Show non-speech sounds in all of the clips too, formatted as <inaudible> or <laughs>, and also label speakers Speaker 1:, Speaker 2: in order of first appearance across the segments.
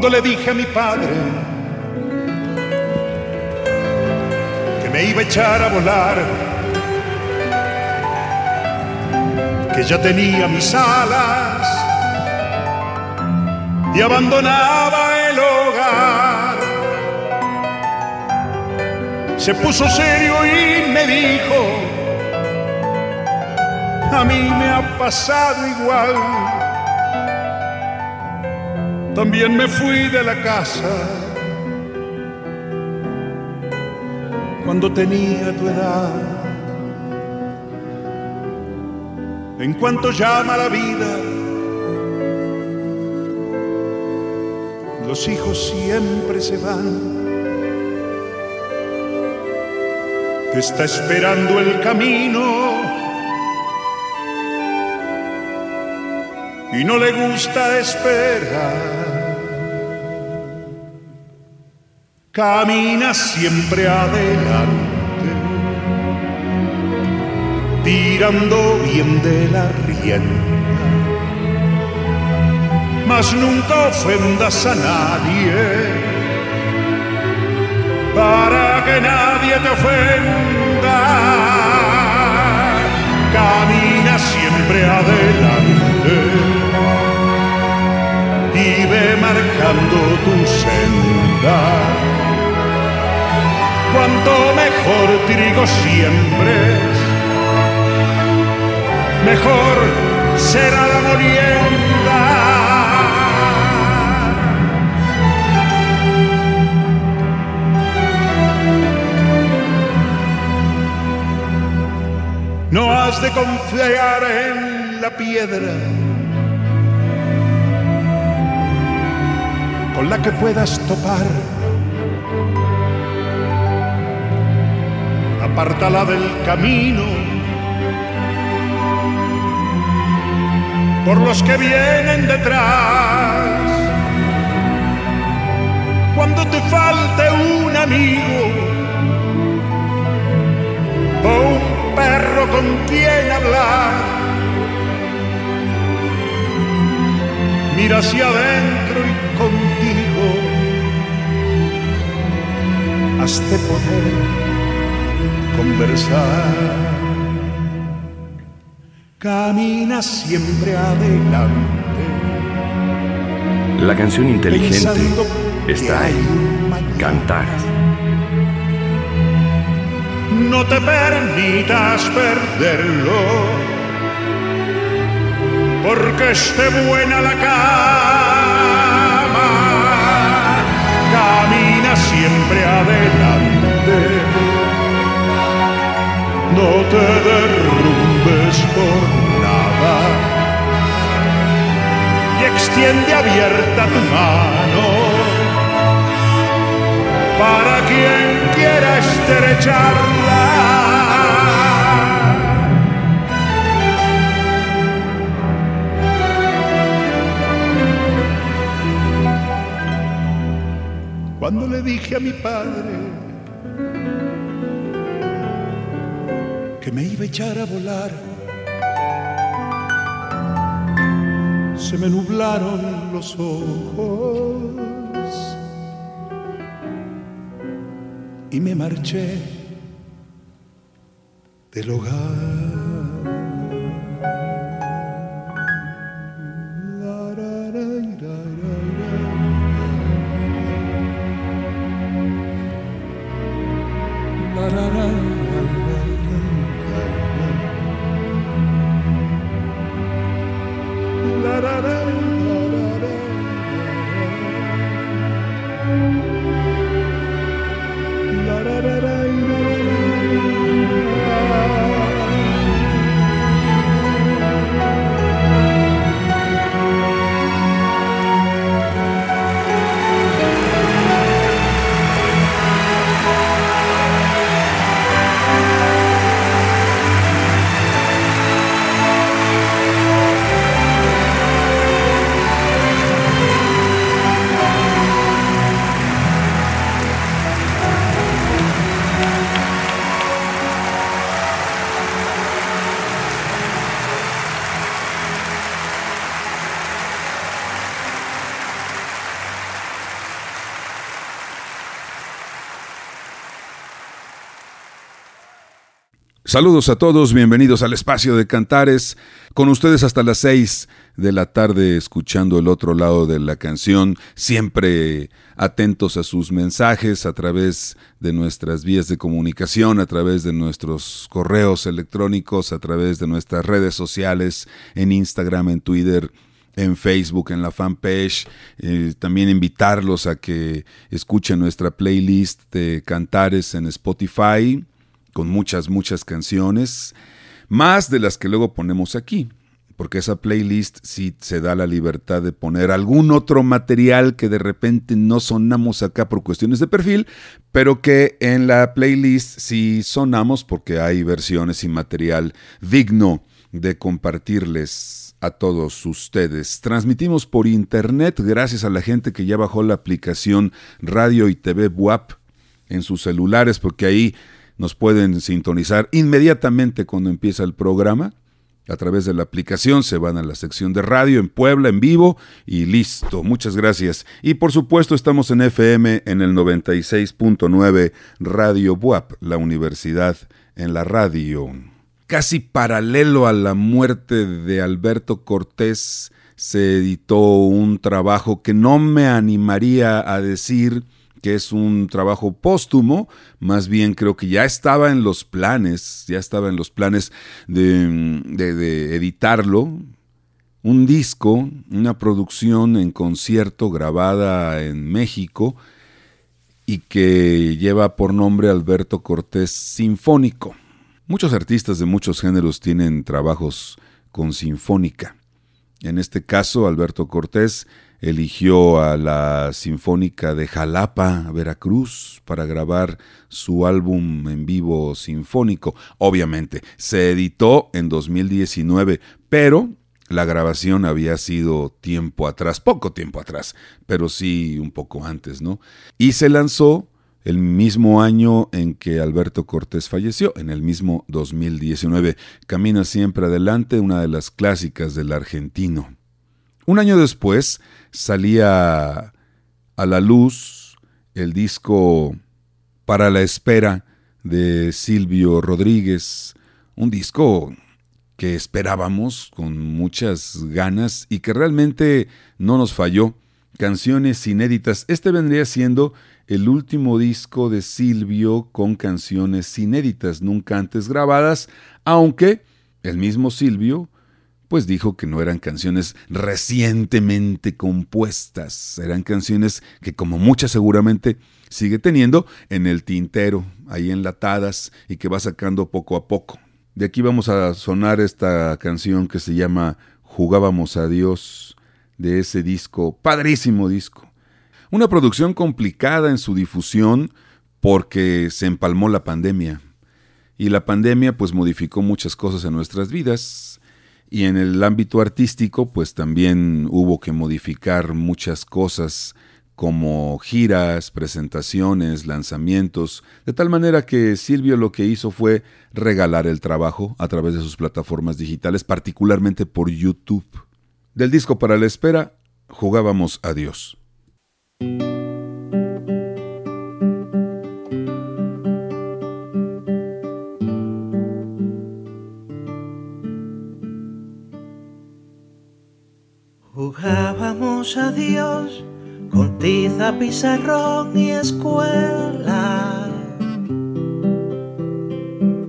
Speaker 1: Cuando le dije a mi padre que me iba a echar a volar, que ya tenía mis alas y abandonaba el hogar, se puso serio y me dijo, a mí me ha pasado igual también me fui de la casa cuando tenía tu edad. En cuanto llama la vida, los hijos siempre se van. Te está esperando el camino y no le gusta esperar. Camina siempre adelante, tirando bien de la rienda, mas nunca ofendas a nadie, para que nadie te ofenda. Camina siempre adelante y ve marcando tu senda. Cuanto mejor trigo siembres, mejor será la molienda. No has de confiar en la piedra con la que puedas topar. Apártala del camino. Por los que vienen detrás. Cuando te falte un amigo. O un perro con quien hablar, mira hacia adentro y contigo. Has de poder conversar. Camina siempre adelante.
Speaker 2: La canción inteligente está en Cantar.
Speaker 1: No te permitas perderlo, porque esté buena la cama. Camina siempre adelante. No te derrumbes por nada y extiende abierta tu mano para quien quiera estrecharla. Cuando le dije a mi padre que me iba a echar a volar, se me nublaron los ojos y me marché del hogar.
Speaker 3: Saludos a todos, bienvenidos al espacio de Cantares, con ustedes hasta las seis de la tarde escuchando el otro lado de la canción, siempre atentos a sus mensajes a través de nuestras vías de comunicación, a través de nuestros correos electrónicos, a través de nuestras redes sociales, en Instagram, en Twitter, en Facebook, en la fanpage. Eh, también invitarlos a que escuchen nuestra playlist de cantares en Spotify con muchas, muchas canciones, más de las que luego ponemos aquí, porque esa playlist sí se da la libertad de poner algún otro material que de repente no sonamos acá por cuestiones de perfil, pero que en la playlist sí sonamos porque hay versiones y material digno de compartirles a todos ustedes. Transmitimos por internet gracias a la gente que ya bajó la aplicación Radio y TV WAP en sus celulares, porque ahí nos pueden sintonizar inmediatamente cuando empieza el programa. A través de la aplicación se van a la sección de radio en Puebla en vivo y listo. Muchas gracias. Y por supuesto estamos en FM en el 96.9 Radio BUAP, la universidad en la radio. Casi paralelo a la muerte de Alberto Cortés se editó un trabajo que no me animaría a decir que es un trabajo póstumo, más bien creo que ya estaba en los planes, ya estaba en los planes de, editarlo, un disco, una producción en concierto grabada en México y que lleva por nombre Alberto Cortés Sinfónico. Muchos artistas de muchos géneros tienen trabajos con sinfónica. En este caso, Alberto Cortés eligió a la Sinfónica de Jalapa, Veracruz, para grabar su álbum en vivo sinfónico. Obviamente, se editó en 2019, pero la grabación había sido tiempo atrás, poco tiempo atrás, pero sí un poco antes, ¿no? Y se lanzó el mismo año en que Alberto Cortés falleció, en el mismo 2019. Camina siempre adelante, una de las clásicas del argentino. Un año después salía a la luz el disco Para la Espera de Silvio Rodríguez, un disco que esperábamos con muchas ganas y que realmente no nos falló. Canciones inéditas. Este vendría siendo el último disco de Silvio con canciones inéditas, nunca antes grabadas, aunque el mismo Silvio pues dijo que no eran canciones recientemente compuestas, eran canciones que como muchas seguramente sigue teniendo en el tintero, ahí enlatadas y que va sacando poco a poco. De aquí vamos a sonar esta canción que se llama Jugábamos a Dios de ese disco, padrísimo disco. Una producción complicada en su difusión porque se empalmó la pandemia. Y la pandemia pues modificó muchas cosas en nuestras vidas, y en el ámbito artístico, pues también hubo que modificar muchas cosas como giras, presentaciones, lanzamientos, de tal manera que Silvio lo que hizo fue regalar el trabajo a través de sus plataformas digitales, particularmente por YouTube. Del disco para la espera, jugábamos a
Speaker 4: Jugábamos a Dios con tiza, pizarrón y escuela.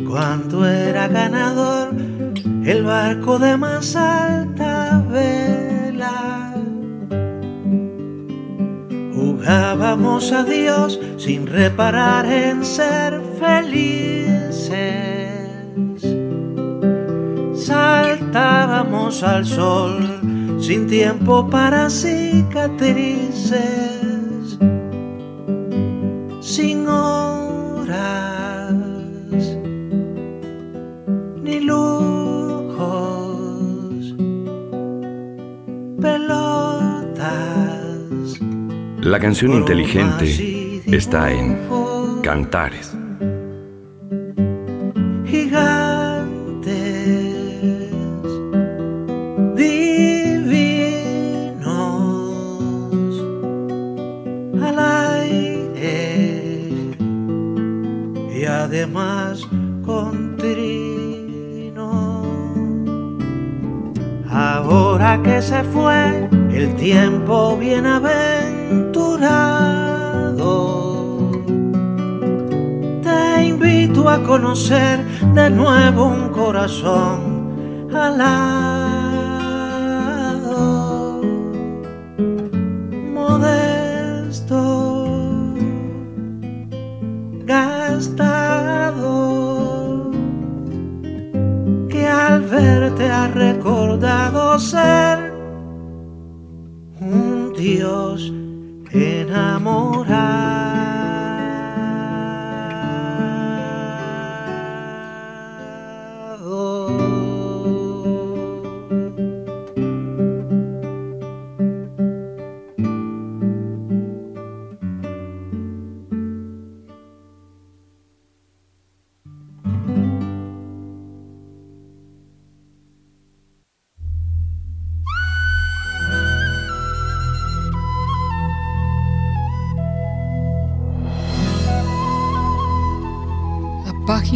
Speaker 4: Cuando era ganador el barco de más alta vela. Jugábamos a Dios sin reparar en ser felices. Saltábamos al sol sin tiempo para cicatrices, sin horas ni lujos, pelotas.
Speaker 2: La canción inteligente está en Cantares.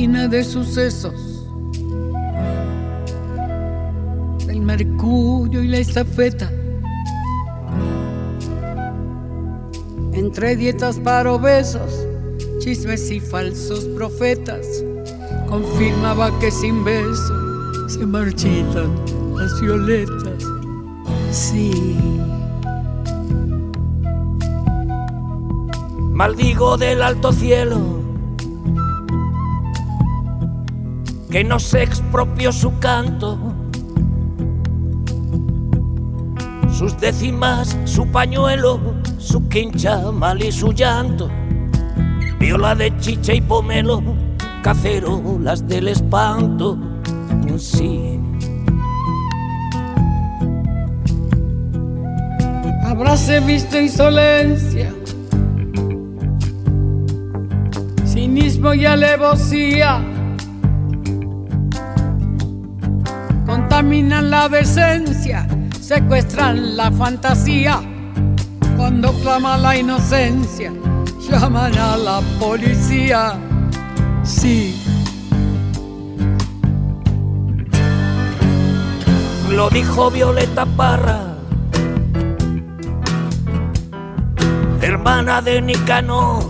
Speaker 5: Página de sucesos del mercurio y la estafeta. Entre dietas para obesos, chismes y falsos profetas, confirmaba que sin beso se marchitan las violetas. Sí.
Speaker 6: Maldigo del alto cielo que no se expropió su canto, sus décimas, su pañuelo, su quincha mal y su llanto, viola de chicha y pomelo, cacerolas del espanto, sí.
Speaker 5: Habráse visto insolencia, cinismo y alevosía. Contaminan la decencia, secuestran la fantasía. Cuando clama la inocencia, llaman a la policía. Sí,
Speaker 6: Lo dijo Violeta Parra, hermana de Nicanor.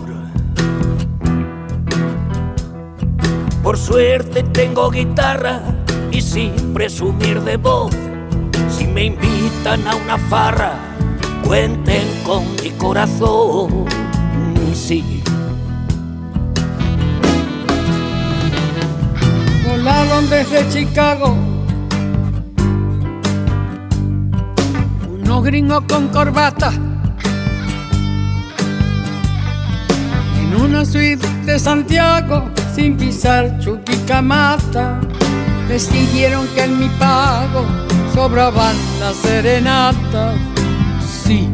Speaker 6: Por suerte tengo guitarra y sin presumir de voz. Si me invitan a una farra, cuenten con mi corazón. Sí.
Speaker 5: volaron desde Chicago. Unos gringos con corbata. En una suite de Santiago, sin pisar Chuquicamata. Decidieron que en mi pago sobraban las serenatas. Sí.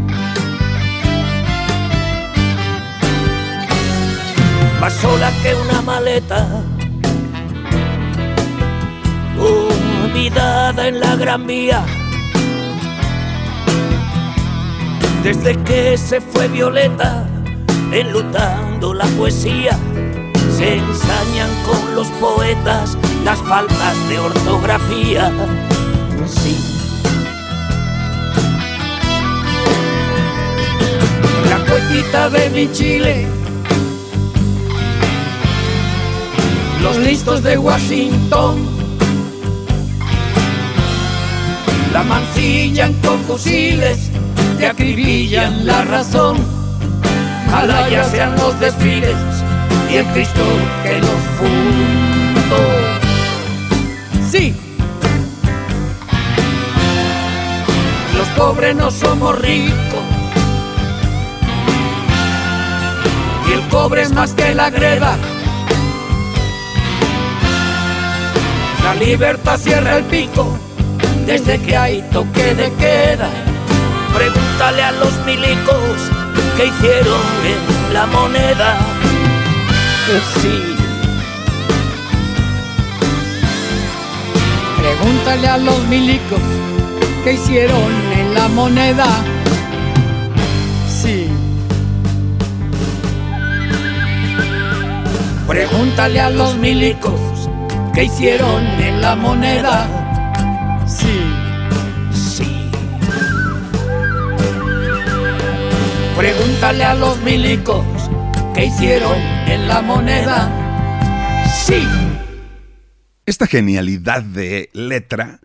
Speaker 6: más sola que una maleta, olvidada en la gran vía. Desde que se fue Violeta, enlutando la poesía, se ensañan con los poetas las faltas de ortografía. Sí. La cuetita de mi Chile los listos de Washington la mancillan con fusiles que acribillan la razón. Ojalá ya sean los desfiles y el Cristo que los fundó. Sí, los pobres no somos ricos y el cobre es más que la greda. La libertad cierra el pico desde que hay toque de queda. Pregúntale a los milicos que hicieron en la moneda. Sí, <laughs>
Speaker 5: Pregúntale a los milicos que hicieron en la moneda. Sí.
Speaker 6: pregúntale a los milicos que hicieron en la moneda.
Speaker 5: Sí.
Speaker 6: Sí. Pregúntale a los milicos que hicieron la moneda. Sí.
Speaker 3: Esta genialidad de letra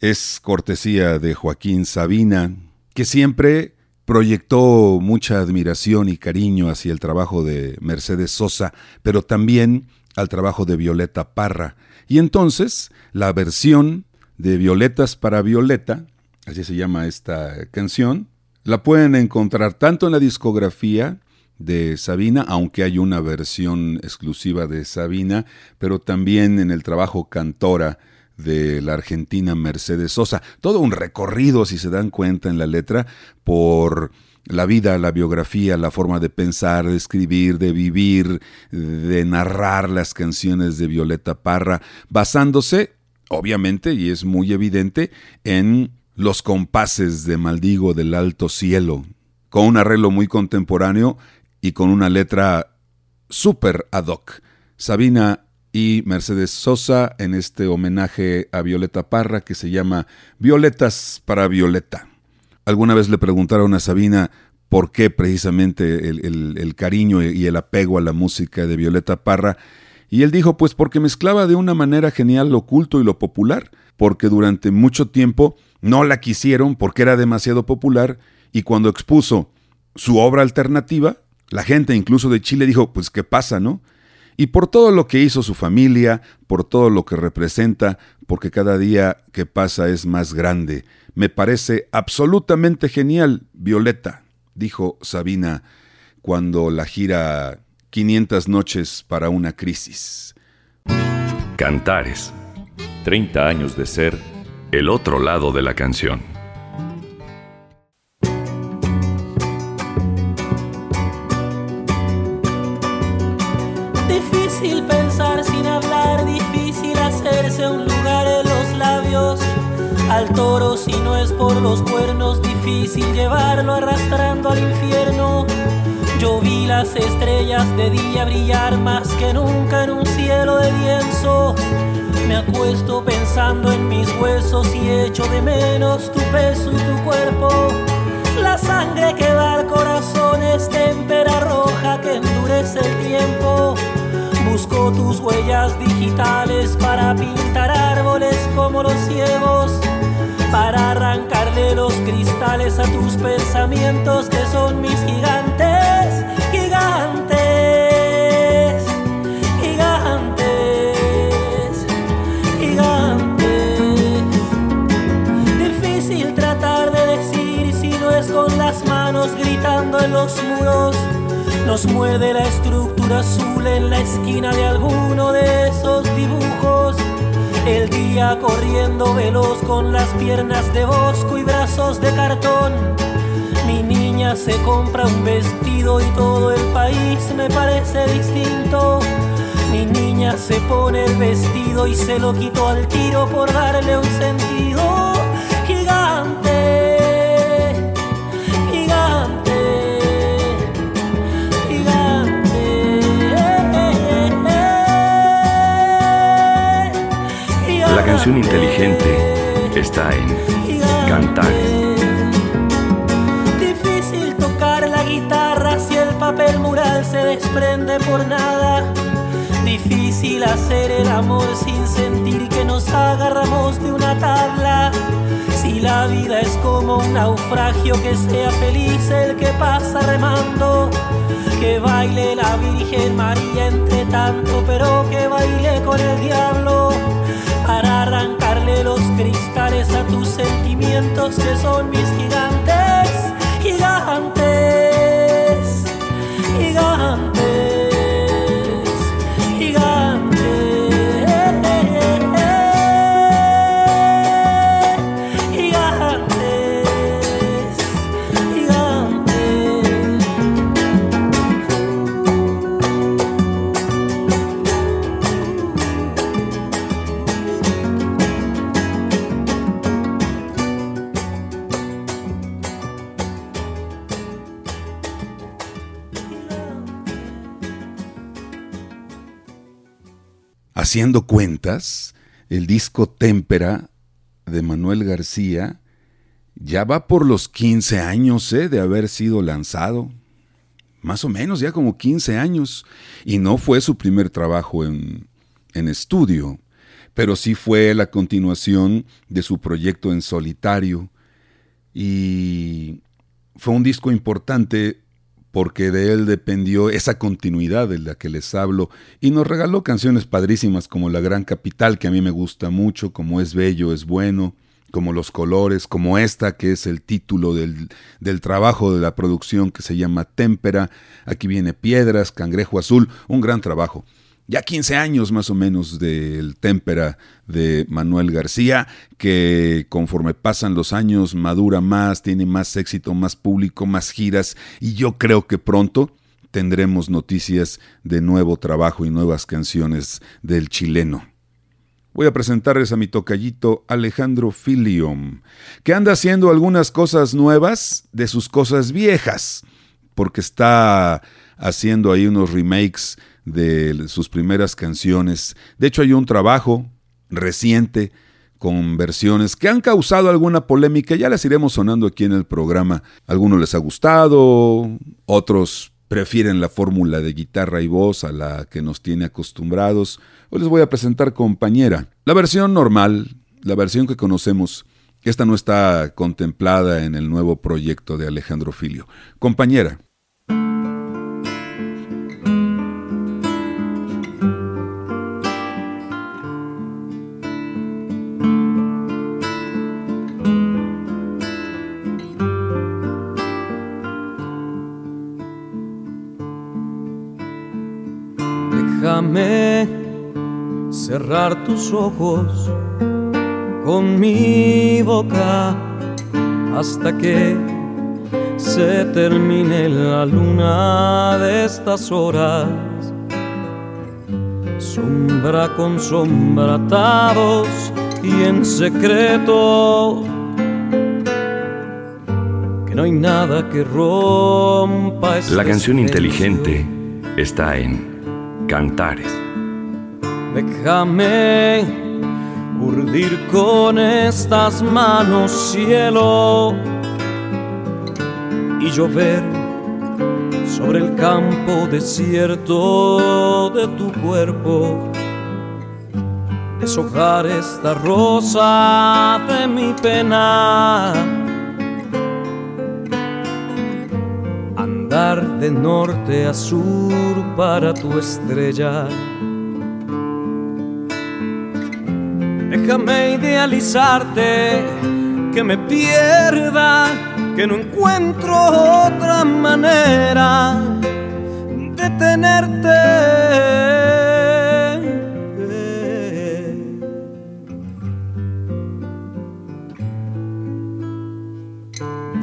Speaker 3: es cortesía de Joaquín Sabina, que siempre proyectó mucha admiración y cariño hacia el trabajo de Mercedes Sosa, pero también al trabajo de Violeta Parra. Y entonces la versión de Violetas para Violeta, así se llama esta canción, la pueden encontrar tanto en la discografía de Sabina, aunque hay una versión exclusiva de Sabina, pero también en el trabajo Cantora de la argentina Mercedes Sosa. Todo un recorrido, si se dan cuenta en la letra, por la vida, la biografía, la forma de pensar, de escribir, de vivir, de narrar las canciones de Violeta Parra, basándose, obviamente, y es muy evidente, en los compases de Maldigo del Alto Cielo, con un arreglo muy contemporáneo y con una letra súper ad hoc. Sabina y Mercedes Sosa en este homenaje a Violeta Parra que se llama Violetas para Violeta. Alguna vez le preguntaron a Sabina por qué precisamente el, cariño y el apego a la música de Violeta Parra, y él dijo, pues porque mezclaba de una manera genial lo oculto y lo popular, porque durante mucho tiempo no la quisieron porque era demasiado popular, y cuando expuso su obra alternativa, la gente incluso de Chile dijo, pues qué pasa, ¿no? Y por todo lo que hizo su familia, por todo lo que representa, porque cada día que pasa es más grande. Me parece absolutamente genial, Violeta, dijo Sabina cuando la gira 500 noches para una crisis.
Speaker 2: Cantares. 30 años de ser el otro lado de la canción.
Speaker 7: Al toro si no es por los cuernos, difícil llevarlo arrastrando al infierno. Yo vi las estrellas de día brillar más que nunca en un cielo de lienzo. Me acuesto pensando en mis huesos y echo de menos tu peso y tu cuerpo. La sangre que va al corazón es témpera roja que endurece el tiempo. Busco tus huellas digitales para pintar árboles como los ciegos para arrancarle los cristales a tus pensamientos que son mis gigantes, gigantes, gigantes, gigantes. Difícil tratar de decir si no es con las manos gritando en los muros. Nos muerde la estructura azul en la esquina de alguno de esos dibujos el día corriendo veloz con las piernas de bosco y brazos de cartón. Mi niña se compra un vestido y todo el país me parece distinto. Mi niña se pone el vestido y se lo quito al tiro por darle un sentido
Speaker 2: canción inteligente está en cantar.
Speaker 7: Difícil tocar la guitarra si el papel mural se desprende por nada. Difícil hacer el amor sin sentir que nos agarramos de una tabla. Si la vida es como un naufragio, que sea feliz el que pasa remando. Que baile la Virgen María entre tanto, pero que baile con el diablo para arrancarle los cristales a tus sentimientos que son mis gigantes, gigantes, gigantes.
Speaker 3: Haciendo cuentas, el disco Témpera de Manuel García ya va por los 15 años ¿eh? de haber sido lanzado. Más o menos, ya como 15 años. Y no fue su primer trabajo en, en estudio, pero sí fue la continuación de su proyecto en solitario. Y fue un disco importante porque de él dependió esa continuidad de la que les hablo, y nos regaló canciones padrísimas como La Gran Capital, que a mí me gusta mucho, como Es Bello, es Bueno, como Los Colores, como esta, que es el título del, del trabajo de la producción que se llama Témpera, aquí viene Piedras, Cangrejo Azul, un gran trabajo ya 15 años más o menos del témpera de Manuel García, que conforme pasan los años madura más, tiene más éxito, más público, más giras, y yo creo que pronto tendremos noticias de nuevo trabajo y nuevas canciones del chileno. Voy a presentarles a mi tocallito Alejandro Filium, que anda haciendo algunas cosas nuevas de sus cosas viejas, porque está haciendo ahí unos remakes de sus primeras canciones. De hecho, hay un trabajo reciente con versiones que han causado alguna polémica, ya las iremos sonando aquí en el programa. Algunos les ha gustado, otros prefieren la fórmula de guitarra y voz a la que nos tiene acostumbrados. Hoy les voy a presentar compañera. La versión normal, la versión que conocemos, esta no está contemplada en el nuevo proyecto de Alejandro Filio. Compañera.
Speaker 8: Cerrar tus ojos con mi boca hasta que se termine la luna de estas horas. Sombra con sombra atados y en secreto. Que no hay nada que rompa
Speaker 2: este La canción inteligente está en Cantares.
Speaker 8: Déjame urdir con estas manos cielo y llover sobre el campo desierto de tu cuerpo. Deshojar esta rosa de mi pena. Andar de norte a sur para tu estrella Déjame idealizarte, que me pierda, que no encuentro otra manera de tenerte.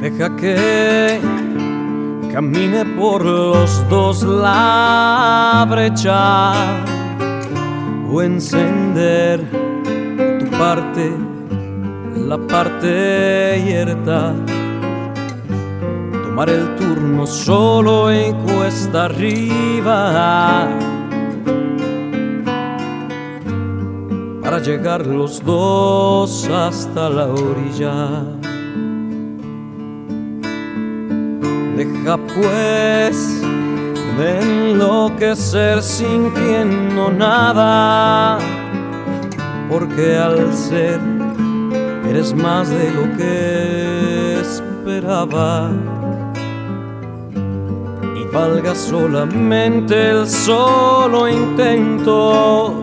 Speaker 8: Deja que camine por los dos la brecha o encender la parte yerta. Tomar el turno solo en cuesta arriba. Para llegar los dos hasta la orilla. Deja pues de enloquecer sintiendo nada porque al ser eres más de lo que esperaba. Y valga solamente el solo intento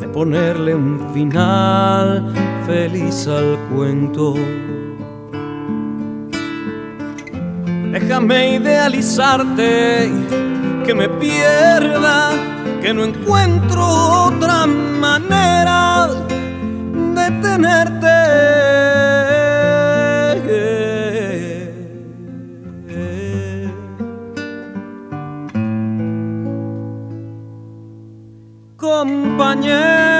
Speaker 8: de ponerle un final feliz al cuento. Déjame idealizarte, que me pierda que no encuentro otra manera de tenerte. Compañero.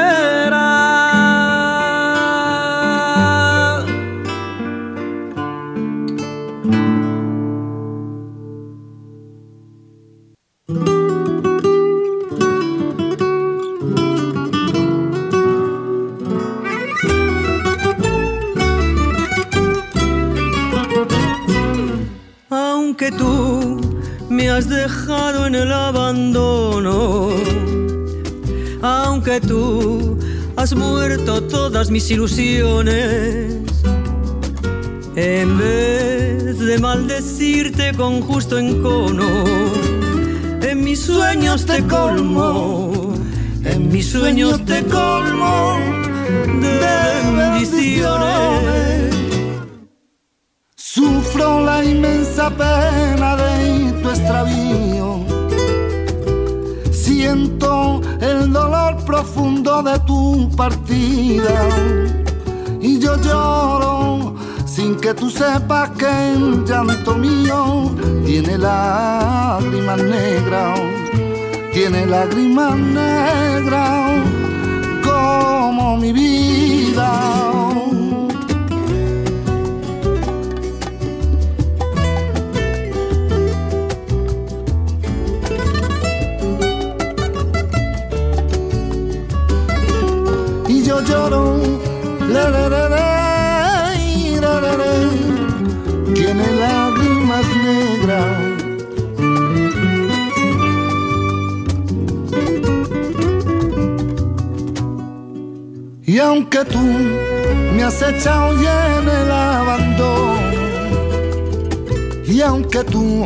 Speaker 9: Mis ilusiones. En vez de maldecirte con justo encono, en mis sueños te colmo, en mis sueños te colmo de bendiciones.
Speaker 10: Sufro la inmensa pena de tu extravío. De tu partida. Y yo lloro sin que tú sepas que el llanto mío tiene lágrimas negras. Tiene lágrimas negras como mi vida. Aunque tú me has echado ya en el abandono, y aunque tú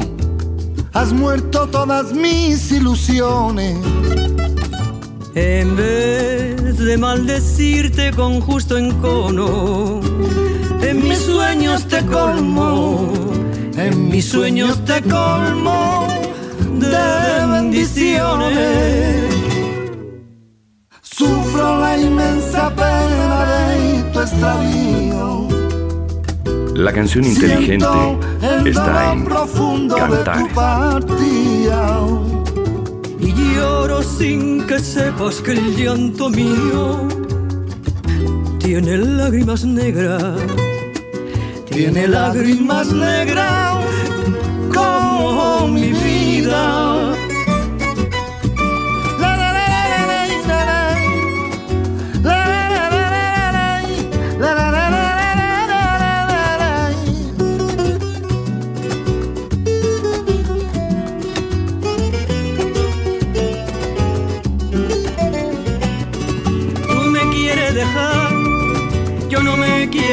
Speaker 10: has muerto todas mis ilusiones,
Speaker 9: en vez de maldecirte con justo encono, en mis sueños te colmo, en mis sueños te colmo de bendiciones.
Speaker 10: Sufro la inmensa pena de tu extravío.
Speaker 2: La canción inteligente está en
Speaker 10: profundo
Speaker 2: Cantares.
Speaker 10: de tu partida
Speaker 9: y lloro sin que sepas que el llanto mío tiene lágrimas negras, tiene lágrimas negras como mi vida.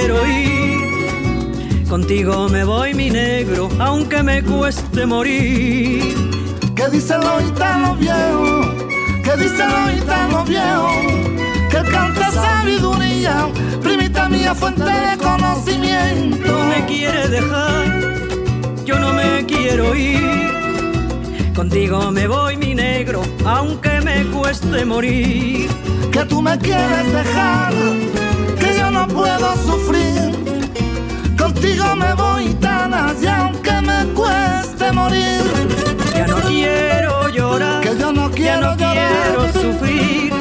Speaker 9: Quiero ir. Contigo me voy, mi negro, aunque me cueste morir.
Speaker 10: ¿Qué dicen los gitanos viejos? ¿Qué dicen los gitanos viejos? Que canta sabiduría, primita mía, fuente de conocimiento.
Speaker 9: Me quieres dejar, yo no me quiero ir. Contigo me voy, mi negro, aunque me cueste morir.
Speaker 10: Que tú me quieres dejar no puedo sufrir. Contigo me voy tan allá aunque me cueste morir.
Speaker 9: Ya no quiero llorar,
Speaker 10: que yo no quiero,
Speaker 9: no quiero sufrir.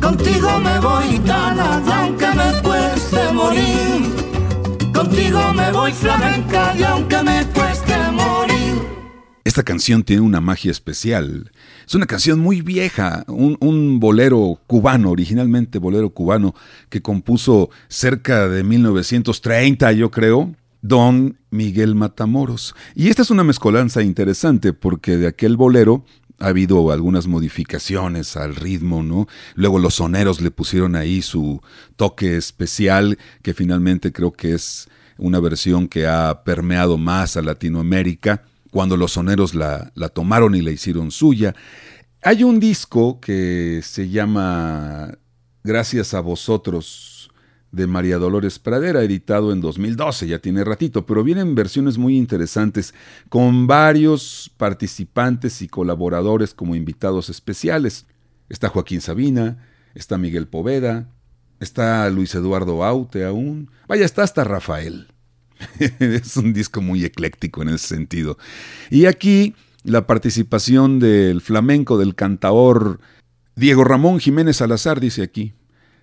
Speaker 10: Contigo me voy tan allá aunque me cueste morir. Contigo me voy flamenca y aunque me cueste.
Speaker 3: Esta canción tiene una magia especial. Es una canción muy vieja, un, bolero cubano, originalmente bolero cubano, que compuso cerca de 1930, yo creo, Don Miguel Matamoros. Y esta es una mezcolanza interesante porque de aquel bolero ha habido algunas modificaciones al ritmo, ¿no? Luego los soneros le pusieron ahí su toque especial, que finalmente creo que es una versión que ha permeado más a Latinoamérica cuando los soneros la, tomaron y la hicieron suya. Hay un disco que se llama Gracias a vosotros de María Dolores Pradera, editado en 2012, ya tiene ratito, pero vienen versiones muy interesantes con varios participantes y colaboradores como invitados especiales. Está Joaquín Sabina, está Miguel Poveda, está Luis Eduardo Aute aún, vaya, está hasta Rafael. <laughs> es un disco muy ecléctico en ese sentido. Y aquí la participación del flamenco, del cantaor Diego Ramón Jiménez Salazar, dice aquí.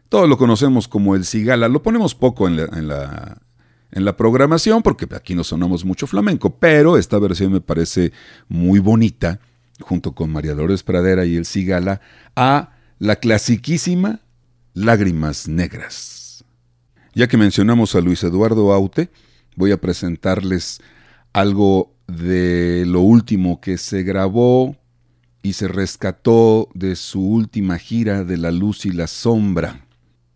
Speaker 3: Todos lo conocemos como el Cigala. Lo ponemos poco en la, en la, programación porque aquí no sonamos mucho flamenco, pero esta versión me parece muy bonita, junto con María Dolores Pradera y el Cigala, a la clasiquísima Lágrimas Negras. Ya que mencionamos a Luis Eduardo Aute, voy a presentarles algo de lo último que se grabó y se rescató de su última gira de La Luz y la Sombra.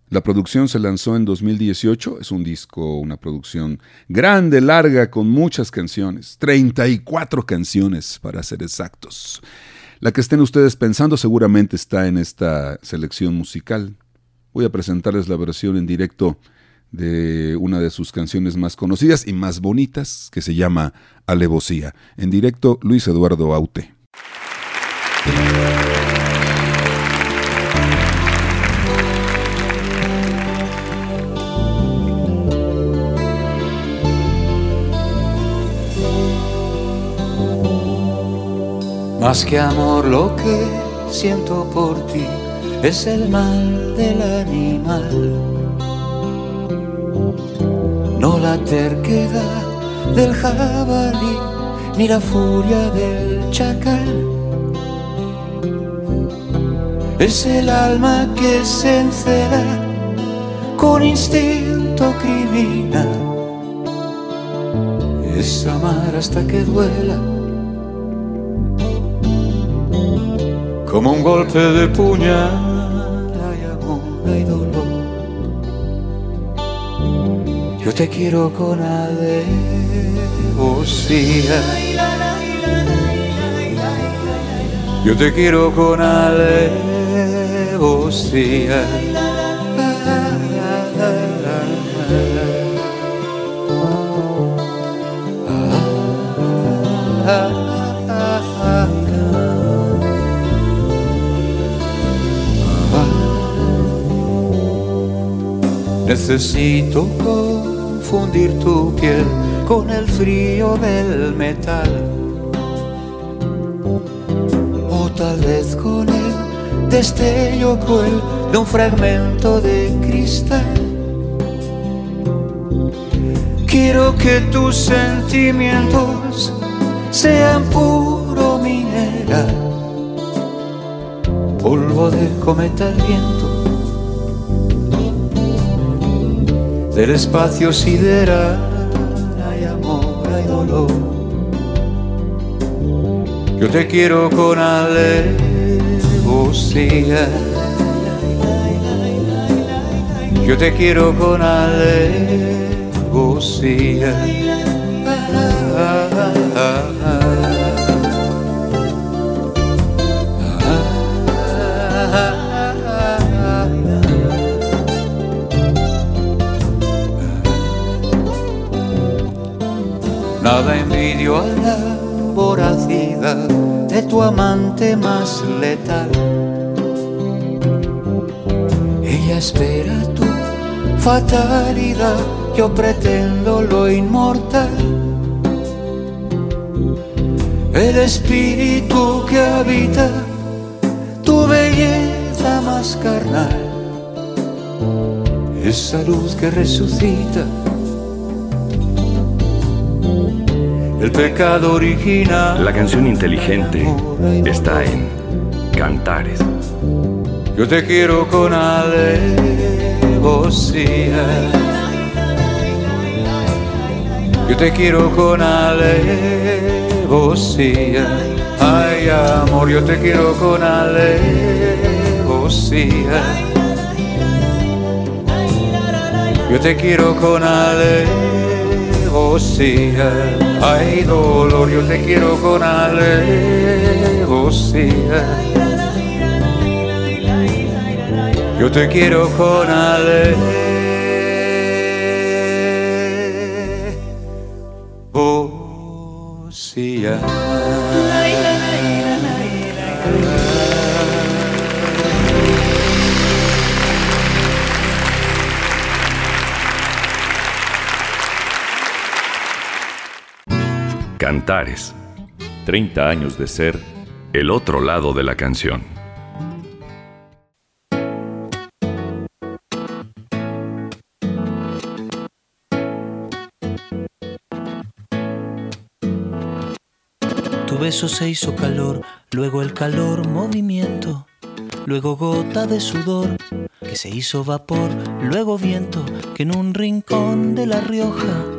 Speaker 3: La producción se lanzó en 2018, es un disco, una producción grande, larga, con muchas canciones, 34 canciones para ser exactos. La que estén ustedes pensando seguramente está en esta selección musical. Voy a presentarles la versión en directo de una de sus canciones más conocidas y más bonitas, que se llama Alevosía. En directo, Luis Eduardo Aute.
Speaker 11: Más que amor lo que siento por ti es el mal del animal, no la terquedad del jabalí ni la furia del chacal. Es el alma que se encela con instinto criminal. Es amar hasta que duela como un golpe de puñal Yo te quiero con alevosía. Yo te quiero con alevosía. Necesito confundir tu piel con el frío del metal. O tal vez con el destello cruel de un fragmento de cristal. Quiero que tus sentimientos sean puro mineral, polvo de cometa al viento del espacio sideral hay amor, hay dolor. Yo te quiero con alevosía. Yo te quiero con alevosía. Nada envidio a la voracidad de tu amante más letal. Ella espera tu fatalidad, yo pretendo lo inmortal. El espíritu que habita tu belleza más carnal, esa luz que resucita el pecado original.
Speaker 2: La canción inteligente está en Cantares.
Speaker 11: Yo te quiero con alevosía. Yo te quiero con alevosía. Ay, amor, yo te quiero con alevosía. Yo te quiero con alevosía. Ay, dolor, yo te quiero con alevosía. Yo te quiero con alevosía.
Speaker 2: Cantares. 30 años de ser el otro lado de la canción.
Speaker 12: Tu beso se hizo calor, luego el calor movimiento, luego gota de sudor que se hizo vapor, luego viento que en un rincón de La Rioja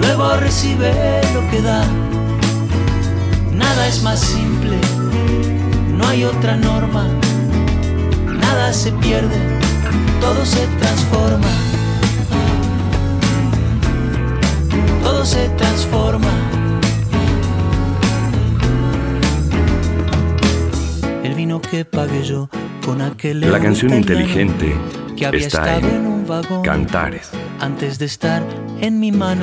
Speaker 12: luego recibe lo que da. Nada es más simple, no hay otra norma, nada se pierde, todo se transforma. Todo se transforma. El vino que pagué yo con aquel
Speaker 2: La canción inteligente
Speaker 12: que había
Speaker 2: está
Speaker 12: estado en
Speaker 2: en
Speaker 12: un vagón
Speaker 2: Cantares.
Speaker 12: antes de estar en mi mano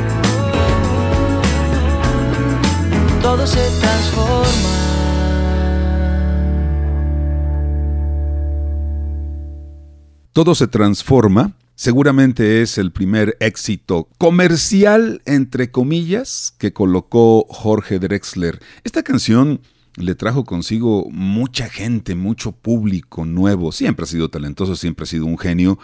Speaker 12: Todo se transforma.
Speaker 3: Todo se transforma. Seguramente es el primer éxito comercial, entre comillas, que colocó Jorge Drexler. Esta canción le trajo consigo mucha gente, mucho público nuevo. Siempre ha sido talentoso, siempre ha sido un genio.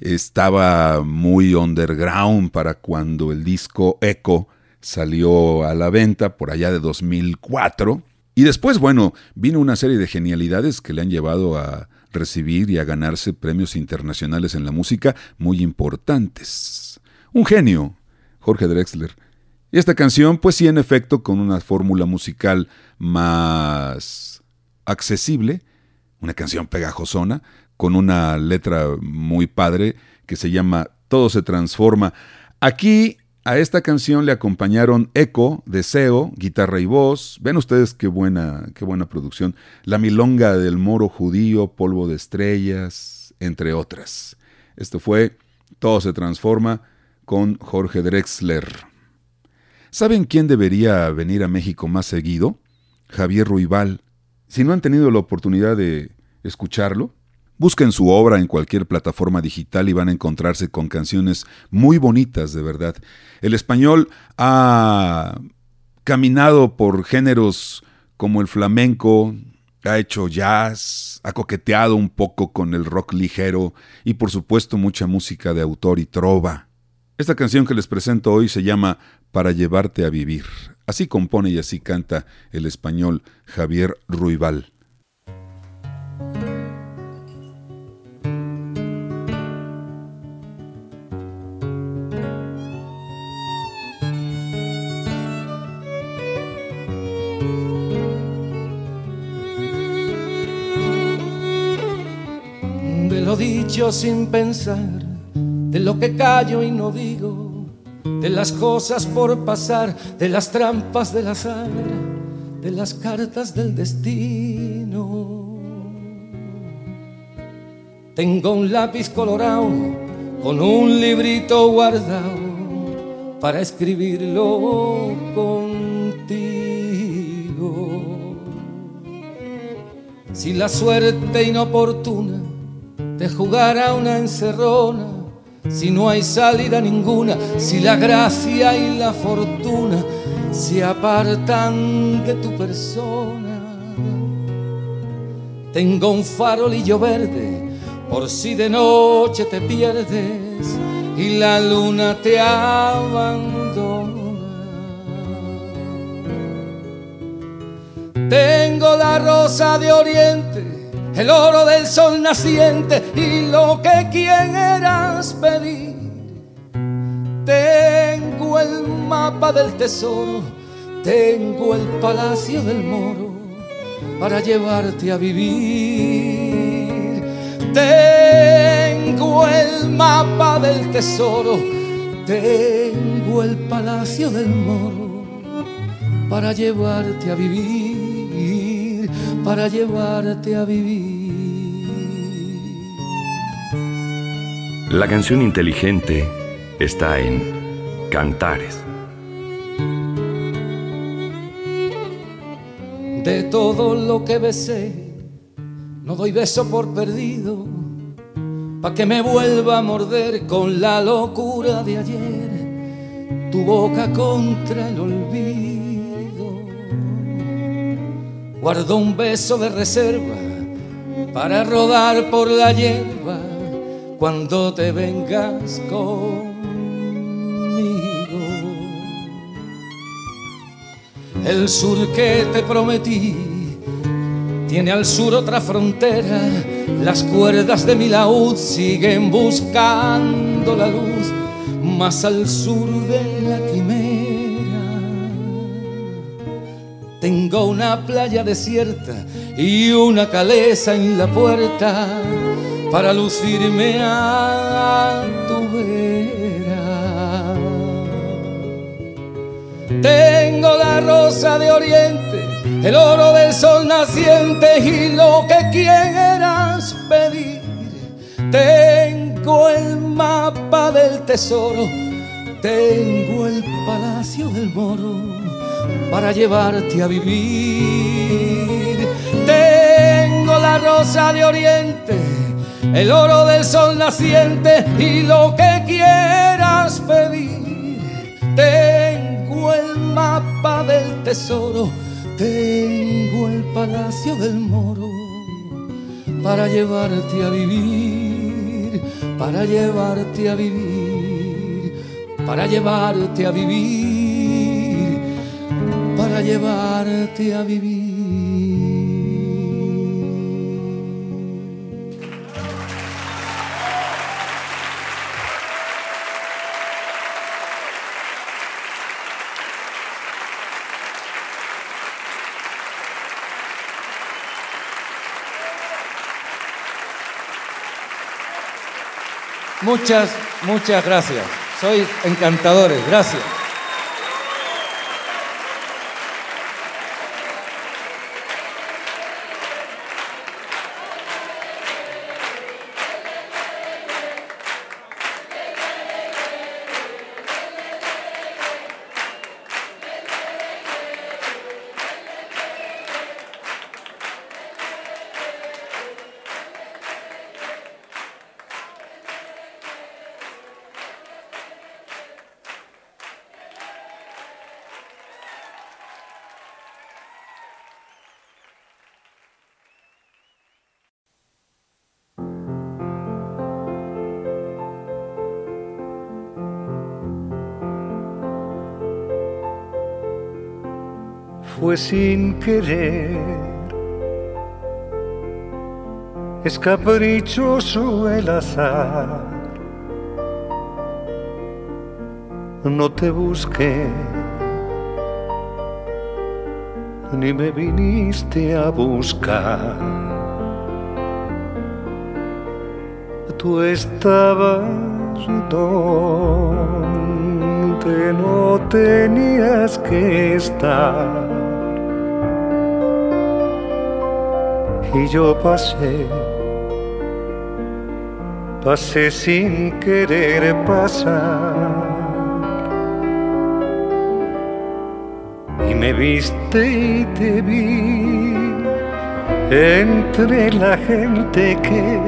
Speaker 3: Estaba muy underground para cuando el disco Echo salió a la venta por allá de 2004. Y después, bueno, vino una serie de genialidades que le han llevado a recibir y a ganarse premios internacionales en la música muy importantes. Un genio, Jorge Drexler. Y esta canción, pues sí, en efecto, con una fórmula musical más accesible, una canción pegajosona, con una letra muy padre que se llama Todo se transforma. Aquí a esta canción le acompañaron Eco, Deseo, guitarra y voz. Ven ustedes qué buena, qué buena producción. La milonga del moro judío, polvo de estrellas, entre otras. Esto fue Todo se transforma con Jorge Drexler. ¿Saben quién debería venir a México más seguido? Javier Ruibal. Si no han tenido la oportunidad de escucharlo, busquen su obra en cualquier plataforma digital y van a encontrarse con canciones muy bonitas, de verdad. El español ha caminado por géneros como el flamenco, ha hecho jazz, ha coqueteado un poco con el rock ligero y por supuesto mucha música de autor y trova. Esta canción que les presento hoy se llama Para llevarte a vivir. Así compone y así canta el español Javier Ruibal.
Speaker 13: Lo dicho sin pensar, de lo que callo y no digo, de las cosas por pasar, de las trampas del azar, de las cartas del destino. Tengo un lápiz colorado con un librito guardado para escribirlo contigo. Si la suerte inoportuna te jugara una encerrona, si no hay salida ninguna, si la gracia y la fortuna se apartan de tu persona. Tengo un farolillo verde por si de noche te pierdes y la luna te abandona. Tengo la rosa de oriente, el oro del sol naciente y lo que quieras pedir. Tengo el mapa del tesoro, tengo el palacio del moro para llevarte a vivir. Tengo el mapa del tesoro, tengo el palacio del moro para llevarte a vivir, para llevarte a vivir.
Speaker 2: La canción inteligente está en Cantares.
Speaker 13: De todo lo que besé, no doy beso por perdido, pa' que me vuelva a morder con la locura de ayer, tu boca contra el olvido. Guardo un beso de reserva para rodar por la hierba cuando te vengas conmigo. El sur que te prometí tiene al sur otra frontera. Las cuerdas de mi laúd siguen buscando la luz más al sur de la Tengo una playa desierta y una caleza en la puerta para lucirme a tu vera. Tengo la rosa de oriente, el oro del sol naciente y lo que quieras pedir. Tengo el mapa del tesoro, tengo el palacio del moro para llevarte a vivir. Tengo la rosa de oriente, el oro del sol naciente y lo que quieras pedir. Tengo el mapa del tesoro, tengo el palacio del moro para llevarte a vivir, para llevarte a vivir, para llevarte a vivir, llevarte a vivir. Muchas, muchas gracias. Soy encantadores. Gracias.
Speaker 14: Fue sin querer. Es caprichoso el azar. No te busqué, ni me viniste a buscar. Tú estabas donde no tenías que estar. Y yo pasé, pasé sin querer pasar. y me viste y te vi entre la gente que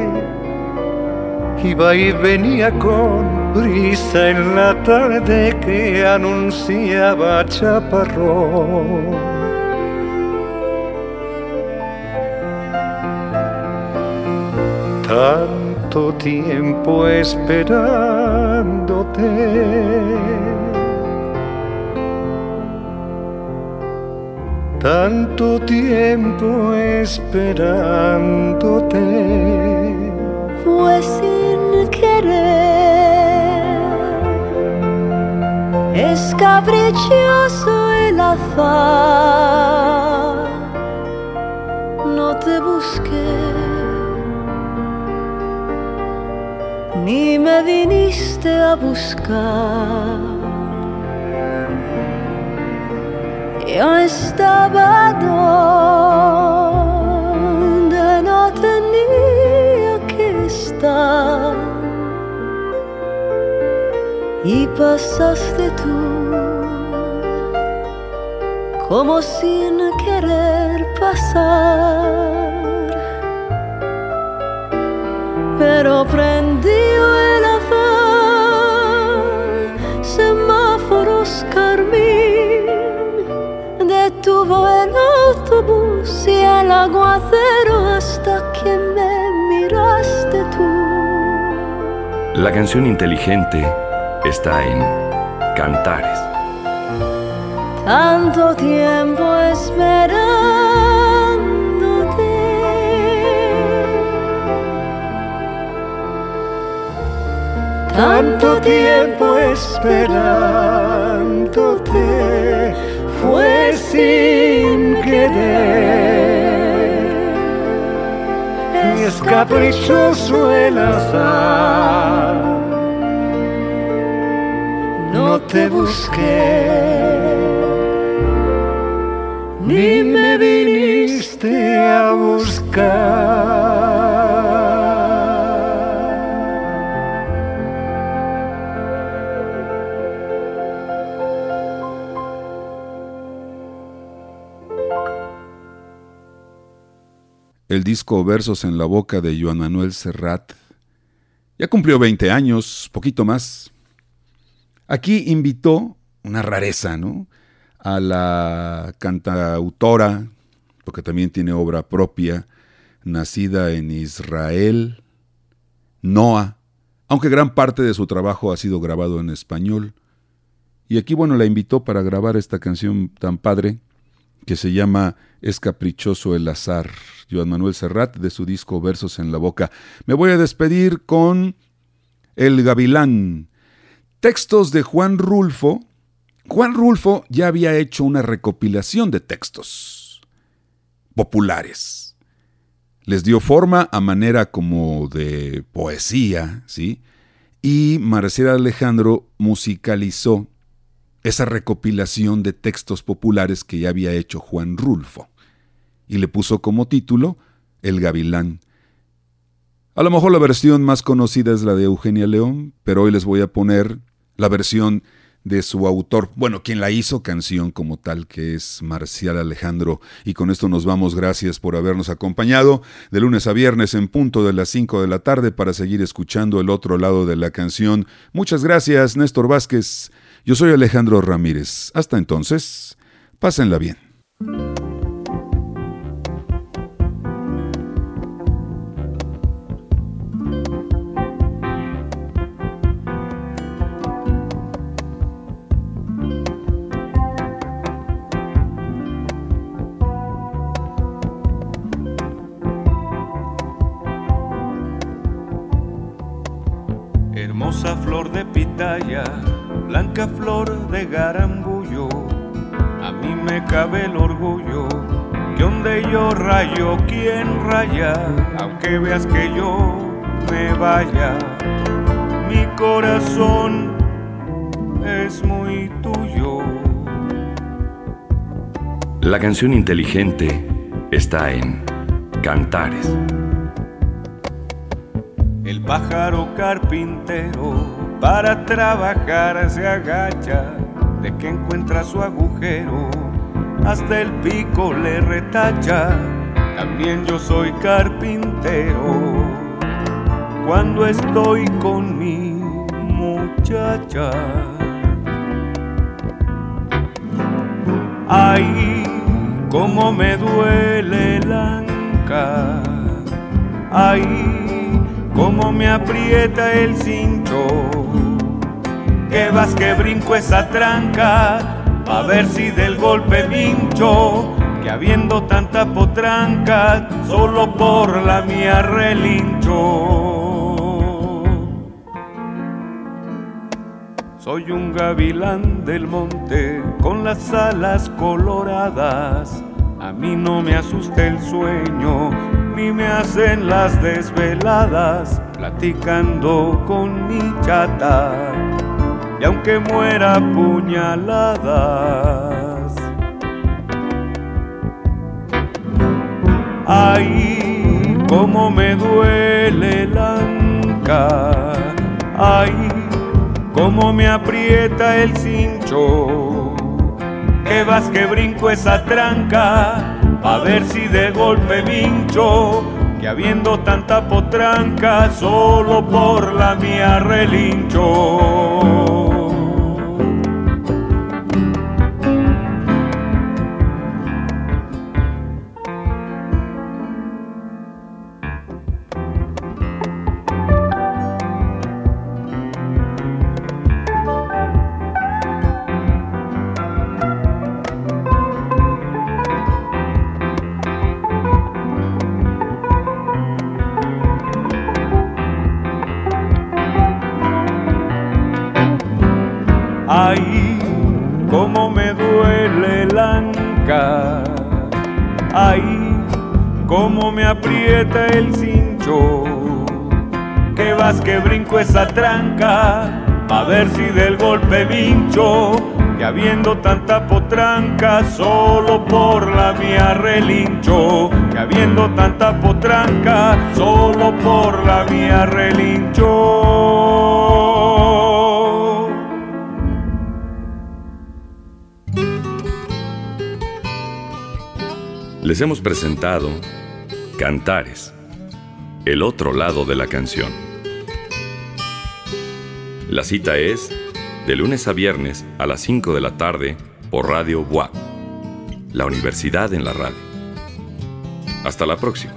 Speaker 14: iba y venía con brisa en la tarde que anunciaba chaparrón. Tanto tiempo esperándote tanto tiempo esperándote.
Speaker 15: Fue sin querer, es caprichoso el azar. Me viniste a buscar Yo estaba donde no tenía que estar y pasaste tú como sin querer pasar. Pero prendió el aguacero hasta que me miraste tú.
Speaker 2: La canción inteligente está en Cantares.
Speaker 15: Tanto tiempo esperándote.
Speaker 14: Tanto tiempo esperándote fue sin querer. Es caprichoso el azar. No te busqué, ni me viniste a buscar.
Speaker 3: Disco Versos en la boca de Joan Manuel Serrat. Ya cumplió 20 años, poquito más. Aquí invitó una rareza, ¿no? A la cantautora, porque también tiene obra propia, nacida en Israel, Noah, aunque gran parte de su trabajo ha sido grabado en español. Y aquí, bueno, la invitó para grabar esta canción tan padre que se llama Es caprichoso el azar. Joan Manuel Serrat de su disco Versos en la Boca. Me voy a despedir con El Gavilán. Textos de Juan Rulfo. Juan Rulfo ya había hecho una recopilación de textos populares. Les dio forma a manera como de poesía, ¿sí? Y Marcela Alejandro musicalizó esa recopilación de textos populares que ya había hecho Juan Rulfo y le puso como título El Gavilán. A lo mejor la versión más conocida es la de Eugenia León, pero hoy les voy a poner la versión de su autor, bueno, quien la hizo canción como tal, que es Marcial Alejandro. Y con esto nos vamos, gracias por habernos acompañado de lunes a viernes en punto de las 5 de la tarde para seguir escuchando el otro lado de la canción. Muchas gracias, Néstor Vázquez. Yo soy Alejandro Ramírez. Hasta entonces, pásenla bien.
Speaker 16: Hermosa flor de pitaya blanca flor de garambullo, a mí me cabe el orgullo rayo, rayo, ¿quién raya? Aunque veas que yo me vaya, mi corazón es muy tuyo.
Speaker 2: La canción inteligente está en Cantares.
Speaker 16: El pájaro carpintero para trabajar se agacha de que encuentra su agujero, hasta el pico le retacha. También yo soy carpintero cuando estoy con mi muchacha. Ay, cómo me duele el anca. Ay, cómo me aprieta el cincho. Que vas que brinco esa tranca, a ver si del golpe vincho. Que habiendo tanta potranca, solo por la mía relincho. Soy un gavilán del monte con las alas coloradas. A mí no me asusta el sueño, ni me hacen las desveladas, platicando con mi chata. Y aunque muera puñaladas, ay, cómo me duele la anca, ay cómo me aprieta el cincho. Que vas que brinco esa tranca, a ver si de golpe vincho. Que habiendo tanta potranca, solo por la mía relincho. Ver si del golpe vincho. Que habiendo tanta potranca, solo por la mía relincho. Que habiendo tanta potranca, solo por la mía relincho.
Speaker 2: Les hemos presentado Cantares, el otro lado de la canción. La cita es de lunes a viernes a las 5 de la tarde por Radio Bois, la universidad en la radio. Hasta la próxima.